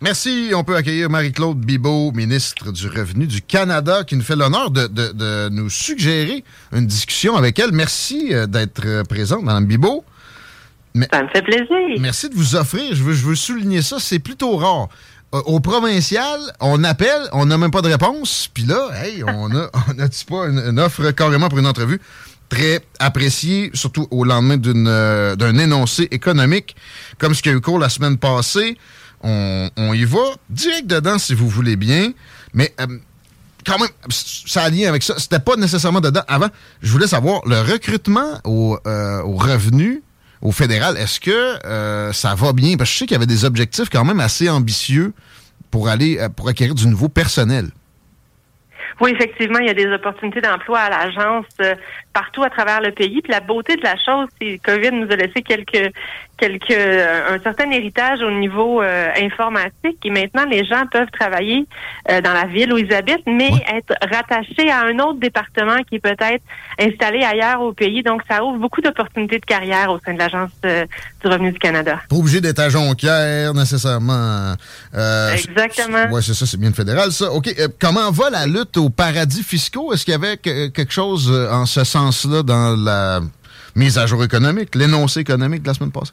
Merci. On peut accueillir Marie-Claude Bibeau, ministre du Revenu du Canada, qui nous fait l'honneur de, de- de nous suggérer une discussion avec elle. Merci euh, d'être euh, présente, Mme Bibeau. Ça me fait plaisir. Merci de vous offrir. Je veux, je veux souligner ça. C'est plutôt rare. Euh, Au provincial, on appelle, on n'a même pas de réponse. Puis là, hey, on a, on a pas une, une offre carrément pour une entrevue très appréciée, surtout au lendemain euh, d'un énoncé économique, comme ce qui a eu cours la semaine passée. On, y va direct dedans si vous voulez bien. Mais euh, quand même, ça a lien avec ça. C'était pas nécessairement dedans avant. Je voulais savoir, le recrutement au, euh, revenu au fédéral, est-ce que euh, ça va bien? Parce que je sais qu'il y avait des objectifs quand même assez ambitieux pour aller pour acquérir du nouveau personnel. Oui, effectivement, il y a des opportunités d'emploi à l'agence euh, partout à travers le pays. Puis la beauté de la chose, c'est que COVID nous a laissé quelques quelques euh, un certain héritage au niveau euh, informatique et maintenant les gens peuvent travailler euh, dans la ville où ils habitent, mais être rattachés à un autre département qui est peut-être installé ailleurs au pays. Donc ça ouvre beaucoup d'opportunités de carrière au sein de l'agence euh, du revenu du Canada. Pas obligé d'être à Jonquière, nécessairement. euh, Exactement. Oui, c'est ça, c'est bien le fédéral, ça. OK, comment va la lutte paradis fiscaux? Est-ce qu'il y avait que- quelque chose euh, en ce sens-là dans la mise à jour économique, l'énoncé économique de la semaine passée?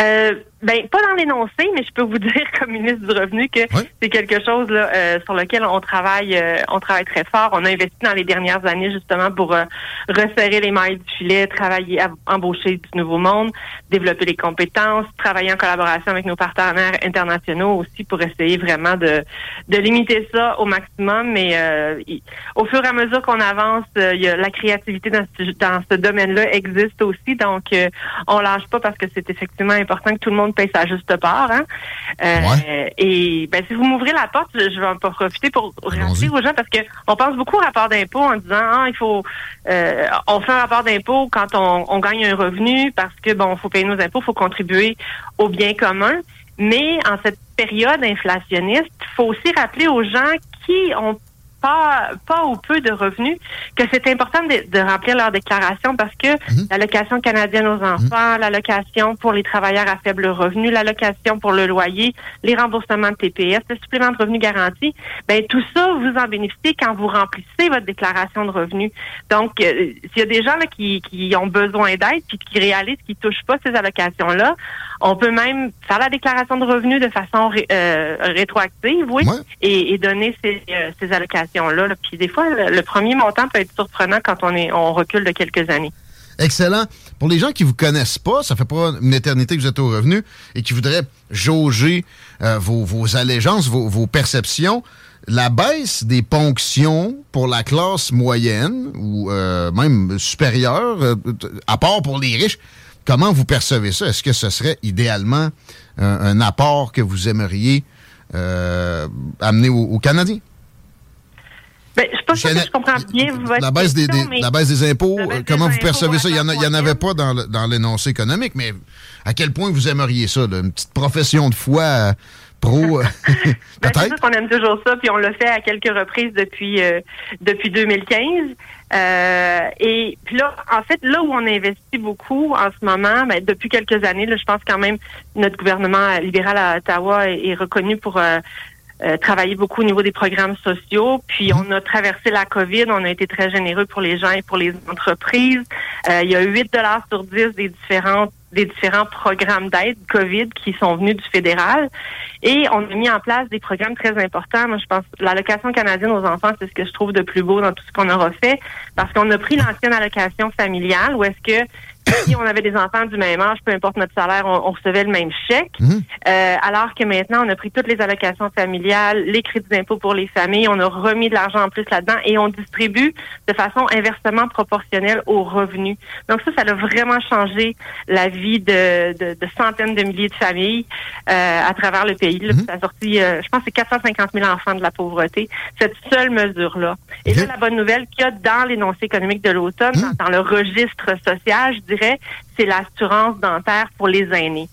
Euh, ben pas dans l'énoncé, mais je peux vous dire comme ministre du Revenu que c'est quelque chose là, euh, sur lequel on travaille, euh, on travaille très fort. On a investi dans les dernières années justement pour euh, resserrer les mailles du filet, travailler, à embaucher du nouveau monde, développer les compétences, travailler en collaboration avec nos partenaires internationaux aussi pour essayer vraiment de de limiter ça au maximum. Mais euh, au fur et à mesure qu'on avance, euh, y a la créativité dans ce, dans ce domaine-là existe aussi. Donc euh, on lâche pas parce que c'est effectivement important que tout le monde paye sa juste part. Hein? Euh, Et ben, si vous m'ouvrez la porte, je, je vais en profiter pour rappeler aux gens parce que on pense beaucoup au rapport d'impôt en disant ah il faut euh, on fait un rapport d'impôt quand on, on gagne un revenu parce que bon faut payer nos impôts, faut contribuer au bien commun. Mais en cette période inflationniste, il faut aussi rappeler aux gens qui ont pas, pas ou peu de revenus, que c'est important de, de remplir leur déclaration parce que l'allocation canadienne aux enfants, l'allocation pour les travailleurs à faible revenu, l'allocation pour le loyer, les remboursements de TPS, le supplément de revenu garanti, ben tout ça, vous en bénéficiez quand vous remplissez votre déclaration de revenus. Donc, euh, s'il y a des gens là, qui, qui ont besoin d'aide puis qui réalisent qu'ils touchent pas ces allocations-là, on peut même faire la déclaration de revenus de façon ré- euh, rétroactive, oui, et, et donner ces, euh, ces allocations-là. là. Puis des fois, le, premier montant peut être surprenant quand on est on recule de quelques années. Excellent. Pour les gens qui vous connaissent pas, ça fait pas une éternité que vous êtes au revenu et qui voudraient jauger euh, vos, allégeances, vos, perceptions, la baisse des ponctions pour la classe moyenne ou euh, même supérieure, euh, à part pour les riches, comment vous percevez ça? Est-ce que ce serait idéalement un, apport que vous aimeriez amener aux, aux Canadiens? Ben, je suis pas sûre que je comprends bien votre La baisse des, question, des- mais- la baisse des impôts, baisse euh, comment des vous impôts percevez ça? Il n'y en, avait pas dans, le- l'énoncé économique, mais à quel point vous aimeriez ça? là? Une petite profession de foi euh, pro, euh, Ben, c'est sûr qu'on aime toujours ça, puis on l'a fait à quelques reprises depuis euh, depuis 2015. Euh, et puis là, en fait, là où on investit beaucoup en ce moment, ben, depuis quelques années, là, je pense quand même notre gouvernement libéral à Ottawa est, est reconnu pour euh, euh, travailler beaucoup au niveau des programmes sociaux. Puis on a traversé la COVID, on a été très généreux pour les gens et pour les entreprises. Euh, il y a 8 dollars sur 10 des différentes des différents programmes d'aide COVID qui sont venus du fédéral. Et on a mis en place des programmes très importants. Moi, je pense l'allocation canadienne aux enfants, c'est ce que je trouve de plus beau dans tout ce qu'on aura fait, parce qu'on a pris l'ancienne allocation familiale, où est-ce que si on avait des enfants du même âge, peu importe notre salaire, on, recevait le même chèque. Mhm. Euh, alors que maintenant, on a pris toutes les allocations familiales, les crédits d'impôt pour les familles, on a remis de l'argent en plus là-dedans et on distribue de façon inversement proportionnelle aux revenus. Donc ça, ça a vraiment changé la vie de, centaines de milliers de familles euh, à travers le pays. Mhm. Ça a sorti, euh, je pense, c'est 450 000 enfants de la pauvreté. Cette seule mesure-là. Et là, la bonne nouvelle qu'il y a dans l'énoncé économique de l'automne, mhm. dans, le registre social, je dirais, c'est l'assurance dentaire pour les aînés.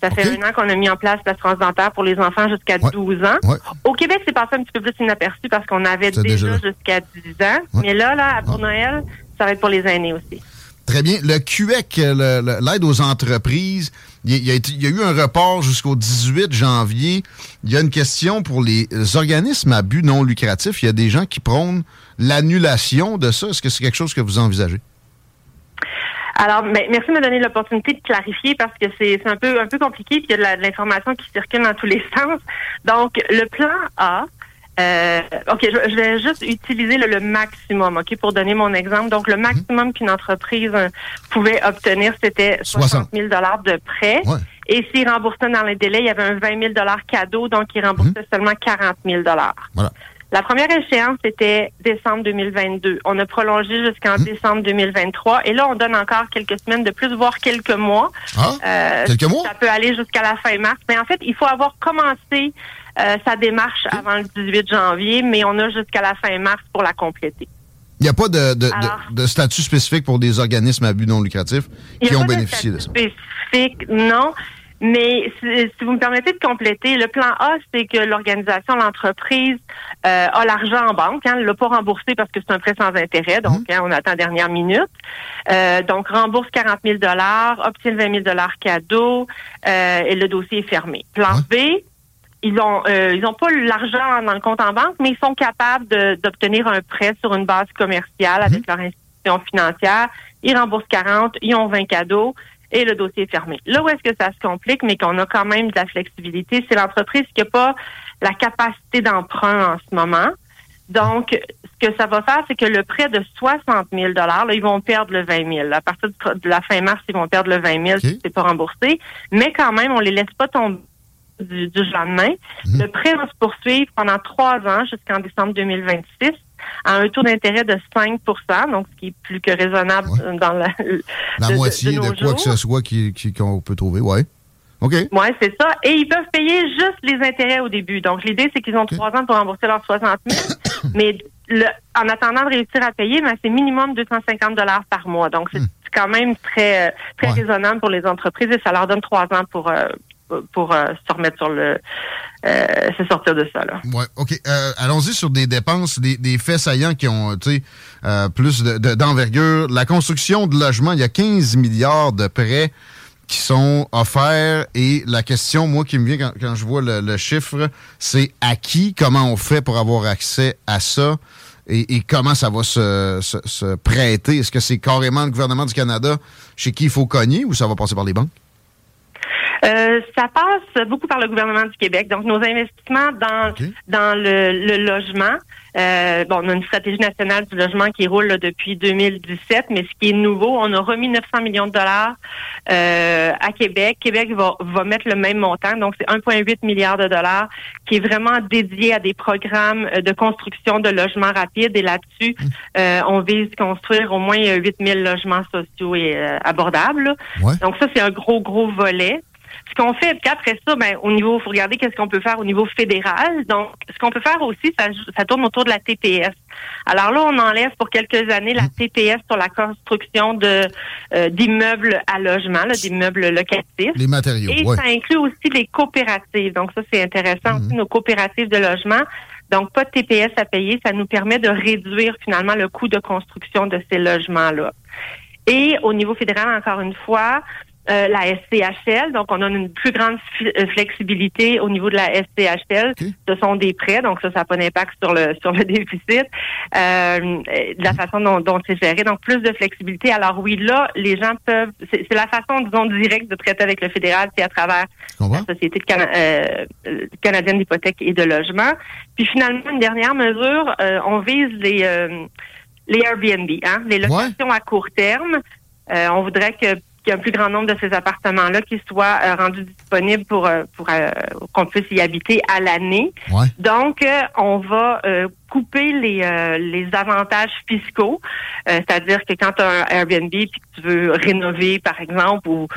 Ça fait un an qu'on a mis en place l'assurance dentaire pour les enfants jusqu'à 12 ans. Au Québec, c'est passé un petit peu plus inaperçu parce qu'on avait déjà, jusqu'à 10 ans. Mais là, là, pour Noël, ça va être pour les aînés aussi. Très bien. Le QEC, l'aide aux entreprises, il y, a, eu un report jusqu'au 18 janvier. Il y a une question pour les organismes à but non lucratif. Il y a des gens qui prônent l'annulation de ça. Est-ce que c'est quelque chose que vous envisagez? Alors, ben, merci de me donner l'opportunité de clarifier parce que c'est un peu un peu compliqué puis il y a de l'information qui circule dans tous les sens. Donc, le plan A, euh, OK, je, vais juste utiliser le, maximum, OK, pour donner mon exemple. Donc, le maximum qu'une entreprise euh, pouvait obtenir, c'était 60 000 de prêt. Et s'il remboursait dans les délais, il y avait un 20 000 cadeau, donc il remboursait mhm. seulement 40 000 Voilà. La première échéance, c'était décembre 2022. On a prolongé jusqu'en hmm. décembre 2023. Et là, on donne encore quelques semaines de plus, voire quelques mois. Ah, euh, quelques mois? Ça peut aller jusqu'à la fin mars. Mais en fait, il faut avoir commencé euh, sa démarche avant le 18 janvier, mais on a jusqu'à la fin mars pour la compléter. Il n'y a pas de, de, statut spécifique pour des organismes à but non lucratif qui ont bénéficié de, ça? Spécifique, non. Mais si, vous me permettez de compléter, le plan A, c'est que l'organisation, l'entreprise euh, a l'argent en banque. Hein, l'a pas remboursé parce que c'est un prêt sans intérêt, donc mhm. hein, on attend dernière minute. Euh, donc rembourse 40 000 obtient 20 000 cadeau euh, et le dossier est fermé. Plan B, ils ont euh, ils ont pas l'argent dans le compte en banque, mais ils sont capables d'obtenir un prêt sur une base commerciale avec mhm. leur institution financière. Ils remboursent 40, ils ont 20 cadeaux et le dossier est fermé. Là où est-ce que ça se complique, mais qu'on a quand même de la flexibilité, c'est l'entreprise qui n'a pas la capacité d'emprunt en ce moment. Donc, ce que ça va faire, c'est que le prêt de 60 000 là, ils vont perdre le 20 000. À partir de la fin mars, ils vont perdre le 20 000 si c'est pas remboursé. Mais quand même, on les laisse pas tomber du, du lendemain. Mhm. Le prêt va se poursuivre pendant trois ans jusqu'en décembre 2026 à un taux d'intérêt de 5% donc ce qui est plus que raisonnable dans la, la moitié de, quoi que ce soit qu'on peut trouver, ouais. OK. Oui, c'est ça. Et ils peuvent payer juste les intérêts au début. Donc, l'idée, c'est qu'ils ont trois ans pour rembourser leurs 60 000. mais en attendant de réussir à payer, ben, c'est minimum 250 dollars par mois. Donc, c'est hmm. quand même très, très raisonnable pour les entreprises et ça leur donne trois ans pour, euh, pour euh, se remettre sur le euh, se sortir de ça là. Ouais, ok. Euh, allons-y sur des dépenses, des, faits saillants qui ont plus d'envergure. la construction de logements, il y a 15 milliards de prêts qui sont offerts et la question, moi, qui me vient quand, je vois le, chiffre, c'est à qui, comment on fait pour avoir accès à ça et, comment ça va se, se prêter? Est-ce que c'est carrément le gouvernement du Canada chez qui il faut cogner ou ça va passer par les banques? Euh, ça passe beaucoup par le gouvernement du Québec. Donc, nos investissements dans dans le, logement, euh, bon, on a une stratégie nationale du logement qui roule depuis 2017, mais ce qui est nouveau, on a remis 900 millions de dollars euh, à Québec. Québec va, va mettre le même montant, donc c'est 1,8 milliard de dollars qui est vraiment dédié à des programmes de construction de logements rapides. Et là-dessus, mmh. on vise construire au moins 8000 logements sociaux et abordables. Donc ça, c'est un gros, gros volet. Ce qu'on fait, puis après ça, ben, au niveau, faut regarder qu'est-ce qu'on peut faire au niveau fédéral. Donc, ce qu'on peut faire aussi, ça, ça tourne autour de la TPS. Alors là, on enlève pour quelques années la TPS sur la construction de euh, d'immeubles à logement, d'immeubles locatifs. Les matériaux. Et ça inclut aussi les coopératives. Donc ça, c'est intéressant aussi, mhm. nos coopératives de logement. Donc, pas de TPS à payer, ça nous permet de réduire finalement le coût de construction de ces logements-là. Et au niveau fédéral, encore une fois, euh, la SCHL. Donc, on a une plus grande euh, flexibilité au niveau de la SCHL. Ce sont des prêts, donc ça, ça n'a pas d'impact sur le sur le déficit. Euh, de la façon dont, dont c'est géré, donc plus de flexibilité. Alors oui, là, les gens peuvent. C'est la façon, disons, directe de traiter avec le fédéral, c'est à travers la Société de canadienne d'hypothèque et de logement. Puis finalement, une dernière mesure, on vise les les Airbnb, hein, les locations à court terme. on voudrait que qu'il y a un plus grand nombre de ces appartements-là qui soient euh, rendus disponibles pour, euh, pour euh, qu'on puisse y habiter à l'année. Donc, on va couper les, euh, les avantages fiscaux, euh, c'est-à-dire que quand tu as un Airbnb puis que tu veux rénover, par exemple, ou,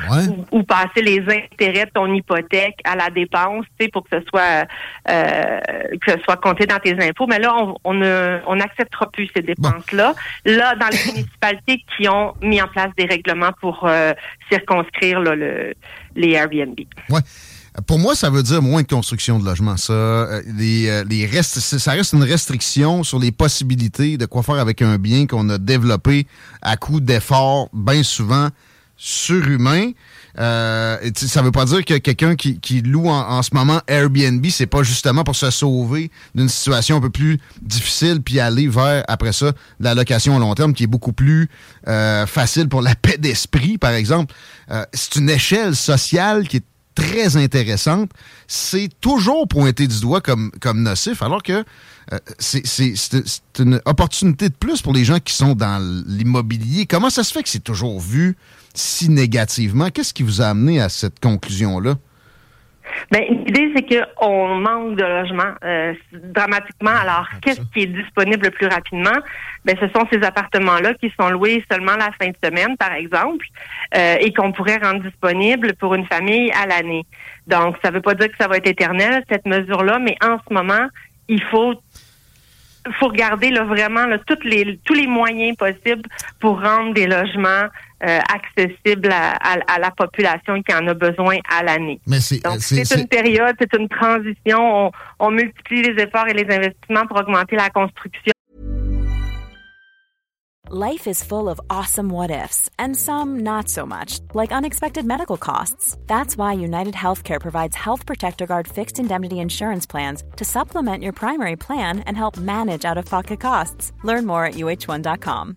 ou, passer les intérêts de ton hypothèque à la dépense, tu sais, pour que ce soit euh, que ce soit compté dans tes impôts, mais là, on on n'acceptera plus ces dépenses-là. Là, dans les municipalités qui ont mis en place des règlements pour circonscrire le, les Airbnb. Ouais. Pour moi, ça veut dire moins de construction de logements. Ça, euh, les, euh, les restes, ça reste une restriction sur les possibilités de quoi faire avec un bien qu'on a développé à coup d'efforts bien souvent surhumains. Euh, ça veut pas dire que quelqu'un qui, qui, loue en, ce moment Airbnb, c'est pas justement pour se sauver d'une situation un peu plus difficile puis aller vers après ça la location à long terme qui est beaucoup plus euh, facile pour la paix d'esprit, par exemple. c'est une échelle sociale qui est très intéressante, c'est toujours pointé du doigt comme, comme nocif, alors que euh, c'est une opportunité de plus pour les gens qui sont dans l'immobilier. Comment ça se fait que c'est toujours vu si négativement? Qu'est-ce qui vous a amené à cette conclusion-là? Ben, l'idée, c'est qu'on manque de logements euh, dramatiquement. Alors, qu'est-ce qui est disponible le plus rapidement? Ben, ce sont ces appartements-là qui sont loués seulement la fin de semaine, par exemple, euh, et qu'on pourrait rendre disponibles pour une famille à l'année. Donc, ça ne veut pas dire que ça va être éternel, cette mesure-là, mais en ce moment, il faut faut regarder là, vraiment là, toutes les, tous les moyens possibles pour rendre des logements euh, accessibles à, la population qui en a besoin à l'année. Mais c'est, Donc, c'est, une période, c'est une transition. On, on multiplie les efforts et les investissements pour augmenter la construction. Life is full of awesome what ifs and some not so much, like unexpected medical costs. That's why United Healthcare provides Health Protector Guard fixed indemnity insurance plans to supplement your primary plan and help manage out of pocket costs. Learn more at uh1.com.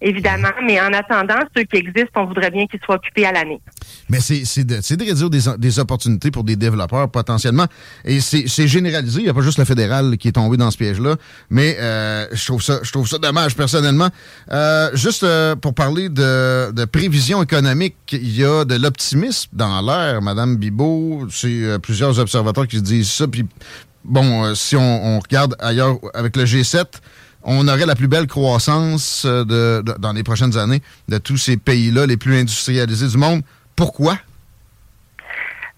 Évidemment, mais en attendant, ceux qui existent, on voudrait bien qu'ils soient occupés à l'année. Mais c'est de, réduire des, opportunités pour des développeurs potentiellement. Et c'est généralisé. Il n'y a pas juste le fédéral qui est tombé dans ce piège-là. Mais euh, je trouve ça je trouve ça dommage personnellement. Euh, juste euh, pour parler de, prévision économique, il y a de l'optimisme dans l'air, Madame Bibot. C'est plusieurs observateurs qui disent ça. Puis bon, si on regarde ailleurs avec le G7, on aurait la plus belle croissance euh, de, dans les prochaines années de tous ces pays-là les plus industrialisés du monde. Pourquoi?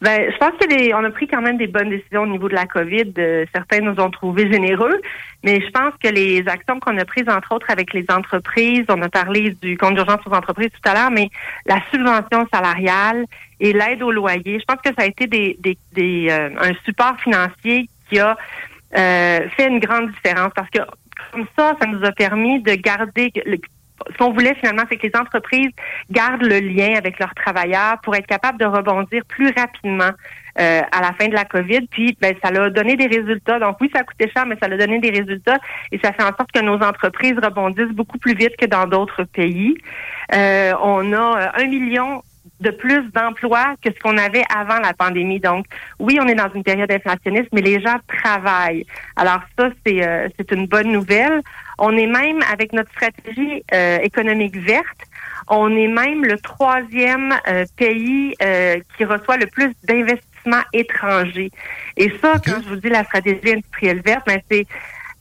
Ben, je pense qu'on a pris quand même des bonnes décisions au niveau de la COVID. Euh, certains nous ont trouvés généreux, mais je pense que les actions qu'on a prises, entre autres avec les entreprises, on a parlé du compte d'urgence aux entreprises tout à l'heure, mais la subvention salariale et l'aide au loyer, je pense que ça a été des, euh, un support financier qui a fait une grande différence parce que comme ça, ça nous a permis de garder ce qu'on voulait finalement, c'est que les entreprises gardent le lien avec leurs travailleurs pour être capables de rebondir plus rapidement euh, à la fin de la COVID. Puis, ben, ça a donné des résultats. Donc oui, ça coûté cher, mais ça a donné des résultats et ça fait en sorte que nos entreprises rebondissent beaucoup plus vite que dans d'autres pays. Euh, on a euh, un million de plus d'emplois que ce qu'on avait avant la pandémie. Donc, oui, on est dans une période inflationniste, mais les gens travaillent. Alors ça, c'est euh, c'est une bonne nouvelle. On est même avec notre stratégie euh, économique verte. On est même le troisième euh, pays qui reçoit le plus d'investissements étrangers. Et ça, quand je vous dis la stratégie industrielle verte, ben c'est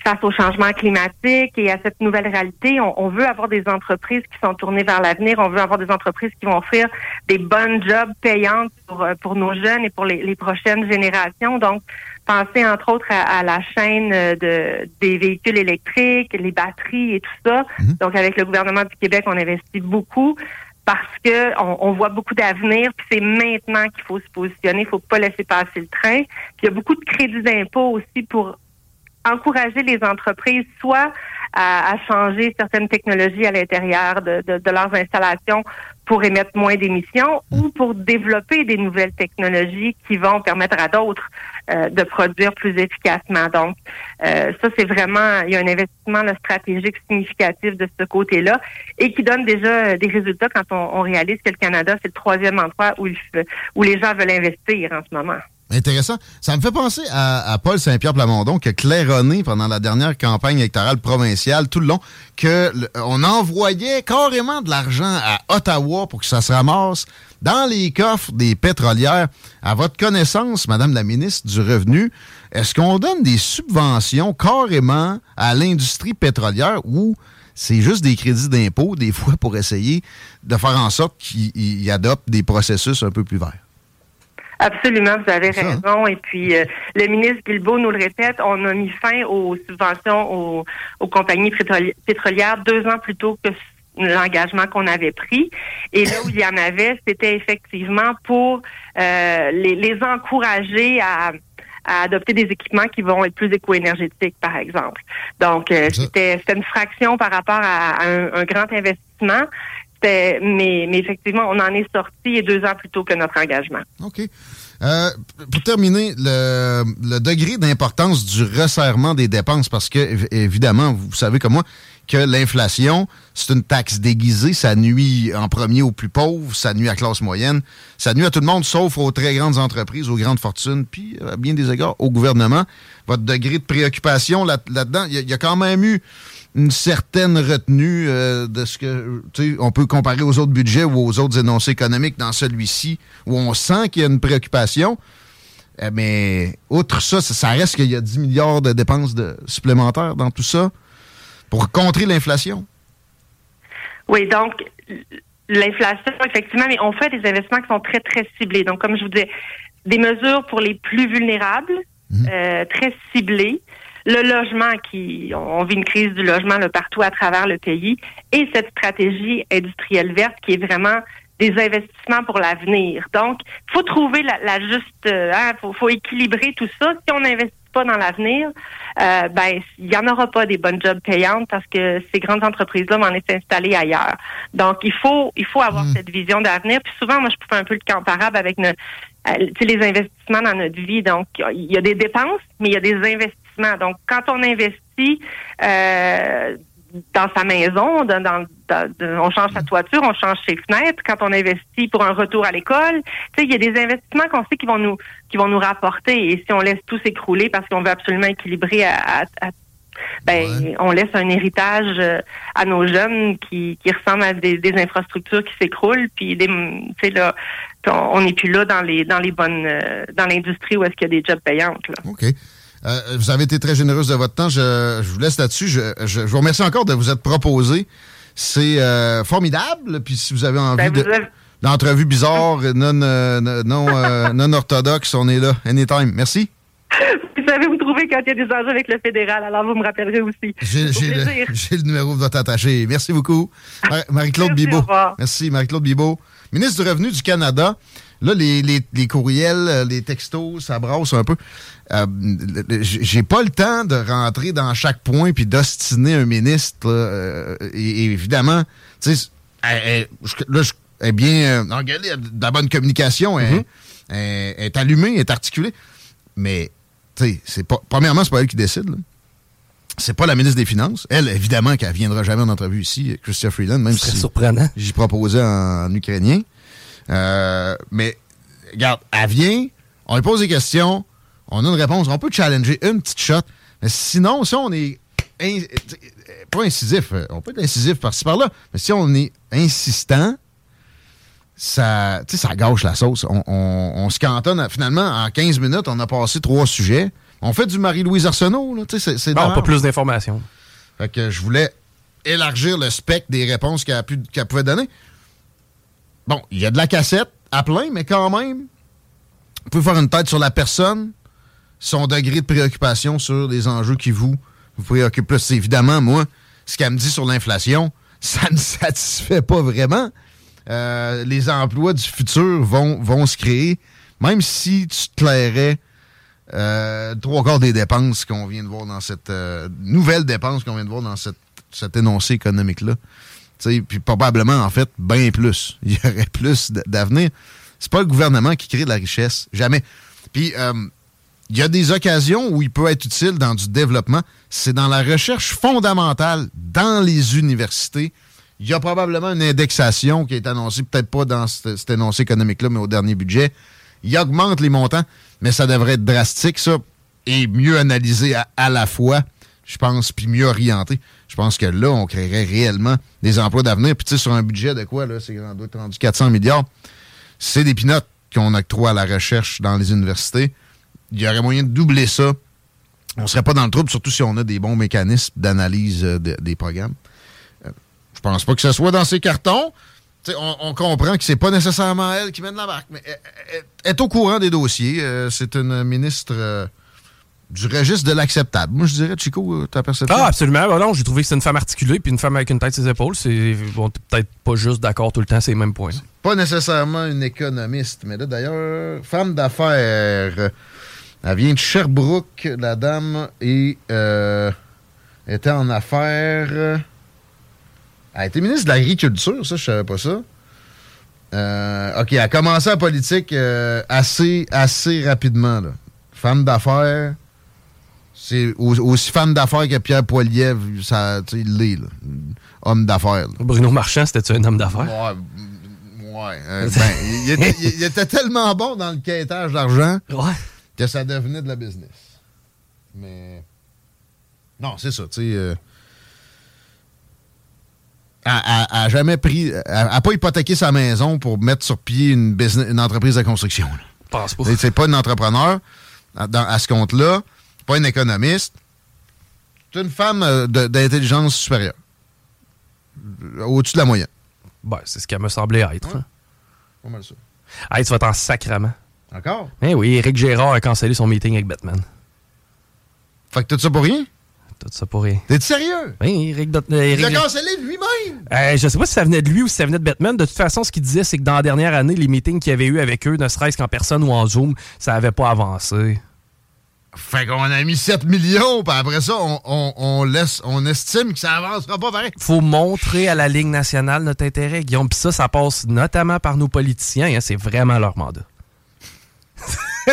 face au changement climatique et à cette nouvelle réalité, on, veut avoir des entreprises qui sont tournées vers l'avenir. On veut avoir des entreprises qui vont offrir des bonnes jobs payantes pour, euh, pour nos jeunes et pour les, prochaines générations. Donc, penser entre autres à, la chaîne euh, de, des véhicules électriques, les batteries et tout ça. Mhm. Donc, avec le gouvernement du Québec, on investit beaucoup parce que on, voit beaucoup d'avenir, puis c'est maintenant qu'il faut se positionner, il faut pas laisser passer le train. Puis il y a beaucoup de crédits d'impôt aussi pour encourager les entreprises soit à, changer certaines technologies à l'intérieur de, de, leurs installations pour émettre moins d'émissions ou pour développer des nouvelles technologies qui vont permettre à d'autres euh, de produire plus efficacement. Donc, euh, ça, c'est vraiment, il y a un investissement stratégique significatif de ce côté-là et qui donne déjà des résultats quand on, on réalise que le Canada, c'est le troisième endroit où, il, où les gens veulent investir en ce moment. Intéressant. Ça me fait penser à, Paul Saint-Pierre Plamondon qui a claironné pendant la dernière campagne électorale provinciale tout le long que on envoyait carrément de l'argent à Ottawa pour que ça se ramasse dans les coffres des pétrolières. À votre connaissance, Madame la ministre du Revenu, est-ce qu'on donne des subventions carrément à l'industrie pétrolière ou c'est juste des crédits d'impôt, des fois, pour essayer de faire en sorte qu'ils adoptent des processus un peu plus verts? Absolument, vous avez hein? raison. Et puis, euh, le ministre Guilbeault nous le répète, on a mis fin aux subventions aux, compagnies pétrolières deux ans plus tôt que l'engagement qu'on avait pris. Et là où il y en avait, c'était effectivement pour euh, les, encourager à, adopter des équipements qui vont être plus éco-énergétiques, par exemple. Donc, euh, c'était une fraction par rapport à, un, grand investissement mais, effectivement, on en est sorti deux ans plus tôt que notre engagement. OK. Euh, pour terminer, le, le degré d'importance du resserrement des dépenses, parce que, évidemment, vous savez comme moi, que l'inflation, c'est une taxe déguisée. Ça nuit en premier aux plus pauvres, ça nuit à la classe moyenne, ça nuit à tout le monde, sauf aux très grandes entreprises, aux grandes fortunes, puis, à bien des égards, au gouvernement. Votre degré de préoccupation là-dedans, il y, a quand même eu une certaine retenue euh, de ce que on peut comparer aux autres budgets ou aux autres énoncés économiques dans celui-ci où on sent qu'il y a une préoccupation. Euh, mais outre ça, ça, reste qu'il y a 10 milliards de dépenses de, supplémentaires dans tout ça pour contrer l'inflation. Oui, donc l'inflation, effectivement, mais on fait des investissements qui sont très, très ciblés. Donc, comme je vous disais, des mesures pour les plus vulnérables, mhm. euh, très ciblées le logement qui, on vit une crise du logement là, partout à travers le pays, et cette stratégie industrielle verte qui est vraiment des investissements pour l'avenir. Donc, il faut trouver la, juste, euh, hein, faut, faut équilibrer tout ça. Si on n'investit pas dans l'avenir, euh, ben il y en aura pas des bonnes jobs payantes parce que ces grandes entreprises-là vont être installées ailleurs. Donc, il faut il faut avoir hmm. cette vision d'avenir. Puis souvent, moi, je peux faire un peu le comparable avec euh, les investissements dans notre vie. Donc, il y a des dépenses, mais il y a des investissements donc, quand on investit euh, dans sa maison, dans, on change sa toiture, on change ses fenêtres. Quand on investit pour un retour à l'école, il y a des investissements qu'on sait qui vont nous qui vont nous rapporter. Et si on laisse tout s'écrouler parce qu'on veut absolument équilibrer à, ben, on laisse un héritage euh, à nos jeunes qui, qui ressemble à des, infrastructures qui s'écroulent, puis des, là, on n'est plus là dans les dans les bonnes euh, dans l'industrie où est-ce qu'il y a des jobs payantes. Là. OK. Euh, vous avez été très généreuse de votre temps. Je, vous laisse là-dessus. Je, vous remercie encore de vous être proposé. C'est euh, formidable. Puis si vous avez envie ben, d'entrevue bizarre, non, euh, non, non orthodoxe, on est là. Anytime. Merci. Vous savez vous trouver quand il y a des enjeux avec le fédéral, alors vous me rappellerez aussi. J'ai le, le, numéro de votre attaché. Merci beaucoup. Marie-Claude Bibeau. Merci, Marie-Claude Bibeau. Ministre du Revenu du Canada. Là, les, les, courriels, euh, les textos, ça brasse un peu. Euh, j'ai pas le temps de rentrer dans chaque point puis d'ostiner un ministre. Euh, et, évidemment, tu sais, là, je est bien de la bonne communication, elle, mm-hmm. est allumée, est articulée. Mais, tu sais, c'est pas. Premièrement, c'est pas elle qui décide. C'est pas la ministre des Finances. Elle, évidemment, qu'elle viendra jamais en entrevue ici, Christian Freeland, même si surprenant. j'y proposais en ukrainien. Euh, mais, regarde, elle vient, on lui pose des questions, on a une réponse, on peut challenger une petite shot. Mais sinon, si on est pas incisif, euh, on peut être incisif par-ci par-là, mais si on est insistant, ça, ça gâche la sauce. On, se cantonne, finalement, en 15 minutes, on a passé trois sujets. On fait du Marie-Louise Arsenault, là. C'est, non, pas plus d'informations. Fait que je voulais élargir le spectre des réponses qu'elle, qu'elle pouvait donner. Bon, il y a de la cassette à plein, mais quand même, vous pouvez faire une tête sur la personne, son degré de préoccupation sur les enjeux qui vous, préoccupent plus. Évidemment, moi, ce qu'elle me dit sur l'inflation, ça ne satisfait pas vraiment. Euh, les emplois du futur vont, vont se créer, même si tu te clairais euh, trois quarts des dépenses qu'on vient de voir dans cette euh, nouvelle dépense qu'on vient de voir dans cette, cet énoncé économique-là. Puis probablement, en fait, bien plus. Il y aurait plus d'avenir. C'est pas le gouvernement qui crée de la richesse. Jamais. Puis euh, il y a des occasions où il peut être utile dans du développement. C'est dans la recherche fondamentale dans les universités. Il y a probablement une indexation qui est annoncée, peut-être pas dans cet, énoncé économique-là, mais au dernier budget. Il augmente les montants, mais ça devrait être drastique, ça, et mieux analysé à, la fois, je pense, puis mieux orienté. Je pense que là, on créerait réellement des emplois d'avenir. Puis tu sais, sur un budget de quoi, là, c'est rendu 400 milliards. C'est des pinottes qu'on octroie à la recherche dans les universités il y aurait moyen de doubler ça. On serait pas dans le trouble, surtout si on a des bons mécanismes d'analyse euh, des programmes. Euh, je pense pas que ce soit dans ces cartons. On, comprend que c'est pas nécessairement elle qui mène la barque, mais elle, est au courant des dossiers. Euh, c'est une ministre du registre de l'acceptable. Moi, je dirais, Chico, ta perception? Ah, absolument. Bah non, j'ai trouvé que c'est une femme articulée puis une femme avec une tête sur ses épaules. C'est bon, peut-être pas juste d'accord tout le temps, c'est les mêmes points. Pas nécessairement une économiste, mais là, d'ailleurs, femme d'affaires. Elle vient de Sherbrooke, la dame, et euh, était en affaires. Elle a été ministre de l'Agriculture, ça, je savais pas ça. Euh, OK, elle a commencé en politique euh, assez, assez rapidement. Là. Femme d'affaires. C'est aussi femme d'affaires que Pierre Poilievre, ça, il l'est, homme d'affaires. Bruno Marchand, c'était un homme d'affaires? Ouais, ouais. Ben, il, était, il, était, tellement bon dans le quêtage d'argent. Ouais que ça devenait de la business. Mais. Non, c'est ça, tu sais. Euh, a, jamais pris. A, pas hypothéqué sa maison pour mettre sur pied une, business, une entreprise de construction. Pense pas. C'est pas une entrepreneur à, ce compte-là. Pas une économiste. C'est une femme euh, d'intelligence supérieure. Au-dessus de la moyenne. Ben, c'est ce qu'elle me semblait être. Hein. Pas mal ça. Hey, tu vas être en sacrement. Encore? Eh oui, Eric Gérard a cancellé son meeting avec Batman. Fait que tout ça pour rien? Tout ça pour rien. T'es sérieux? Oui, Eric, Eric Il a cancellé lui-même! Euh, je sais pas si ça venait de lui ou si ça venait de Batman. De toute façon, ce qu'il disait, c'est que dans la dernière année, les meetings qu'il y avait eu avec eux, ne serait-ce qu'en personne ou en Zoom, ça avait pas avancé. Fait qu'on a mis 7 millions, puis après ça, on, laisse, on estime que ça avancera pas pareil. Faut montrer à la Ligue nationale notre intérêt, Guillaume. Puis ça, ça passe notamment par nos politiciens. Hein, c'est vraiment leur mandat.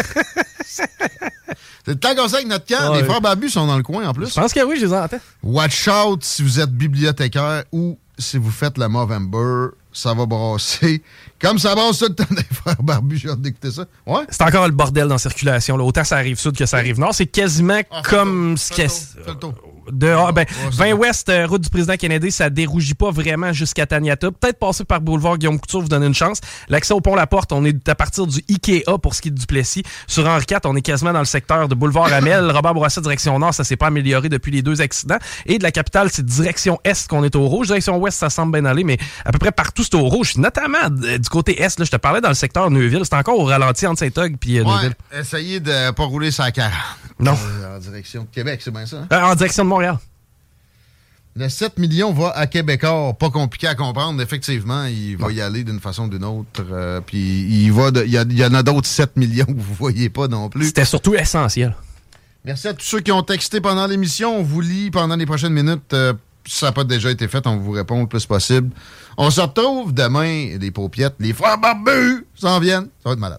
C'est le temps qu'on avec notre camp. Les frères Babu sont dans le coin en plus. Je pense que oui, je les entends. Watch out si vous êtes bibliothécaire ou si vous faites le Movember, ça va brasser. Comme ça brasse tout le temps des frères barbus, j'ai hâte d'écouter ça. Ouais. C'est encore le bordel dans la circulation. Autant ça arrive sud que ça arrive nord. C'est quasiment ah, comme ce qu'est de ben, 20 Ouest, euh, route du président Kennedy, ça dérougit pas vraiment jusqu'à Taniata. Peut-être passer par boulevard Guillaume Couture, vous donner une chance. L'accès au pont La Porte, on est à partir du Ikea pour ce qui est du Plessis. Sur Henri IV, on est quasiment dans le secteur de boulevard Amel. Robert Bourassa, direction nord, ça s'est pas amélioré depuis les deux accidents. Et de la capitale, c'est direction est qu'on est au rouge. Direction ouest, ça semble bien aller, mais à peu près partout, c'est au rouge. Notamment euh, du côté est, là, je te parlais dans le secteur Neuville. C'est encore au ralenti entre Saint-Og et euh, Neuville. Essayez de pas rouler sa 40. Non. En direction de Québec, c'est bien ça? Hein? en direction de Montréal. Le 7 millions va à Québécois. Pas compliqué à comprendre. Effectivement, il va y aller d'une façon ou d'une autre. Euh, puis il va il, y, en a d'autres 7 millions que vous voyez pas non plus. C'était surtout essentiel. Merci à tous ceux qui ont texté pendant l'émission. On vous lit pendant les prochaines minutes. Euh, si ça n'a pas déjà été fait, on vous répond le plus possible. On se retrouve demain. Les paupiettes, les frères barbus s'en viennent. Ça va être malade.